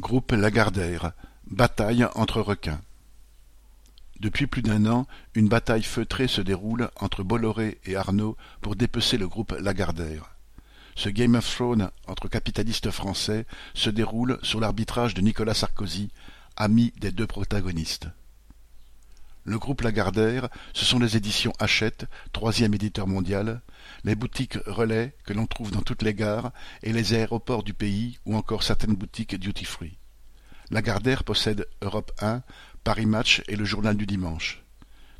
Groupe Lagardère, bataille entre requins. Depuis plus d'un an, une bataille feutrée se déroule entre Bolloré et Arnaud pour dépecer le groupe Lagardère. Ce Game of Thrones entre capitalistes français se déroule sous l'arbitrage de Nicolas Sarkozy, ami des deux protagonistes. Le groupe Lagardère, ce sont les éditions Hachette, troisième éditeur mondial, les boutiques relais que l'on trouve dans toutes les gares et les aéroports du pays ou encore certaines boutiques duty-free. Lagardère possède Europe 1, Paris Match et le Journal du Dimanche.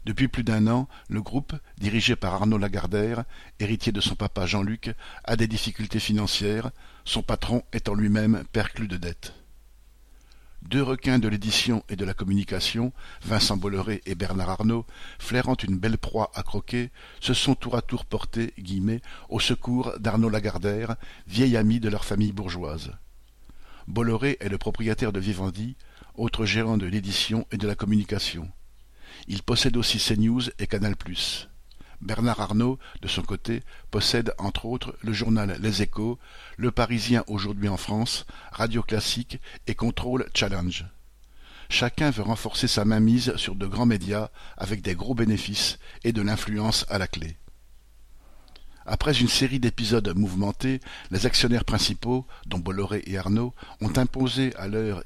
Depuis plus d'un an, le groupe, dirigé par Arnaud Lagardère, héritier de son papa Jean-Luc, a des difficultés financières, son patron étant lui-même perclus de dettes. Deux requins de l'édition et de la communication, Vincent Bolloré et Bernard Arnault, flairant une belle proie à croquer, se sont tour à tour portés guillemets, au secours d'Arnaud Lagardère, vieil ami de leur famille bourgeoise. Bolloré est le propriétaire de Vivendi, autre gérant de l'édition et de la communication. Il possède aussi CNews et Canal+. Bernard Arnault, de son côté, possède entre autres le journal Les Échos, Le Parisien aujourd'hui en France, Radio Classique et Contrôle Challenge. Chacun veut renforcer sa mainmise sur de grands médias avec des gros bénéfices et de l'influence à la clé. Après une série d'épisodes mouvementés, les actionnaires principaux, dont Bolloré et Arnaud, ont imposé à leurs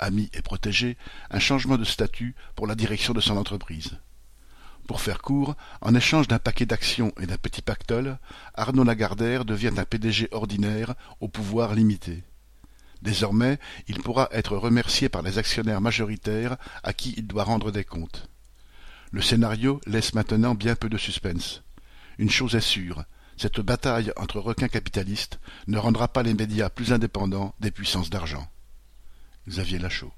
amis et protégés un changement de statut pour la direction de son entreprise. Pour faire court, en échange d'un paquet d'actions et d'un petit pactole, Arnaud Lagardère devient un PDG ordinaire au pouvoir limité. Désormais, il pourra être remercié par les actionnaires majoritaires à qui il doit rendre des comptes. Le scénario laisse maintenant bien peu de suspense. Une chose est sûre, cette bataille entre requins capitalistes ne rendra pas les médias plus indépendants des puissances d'argent. Xavier Lachaud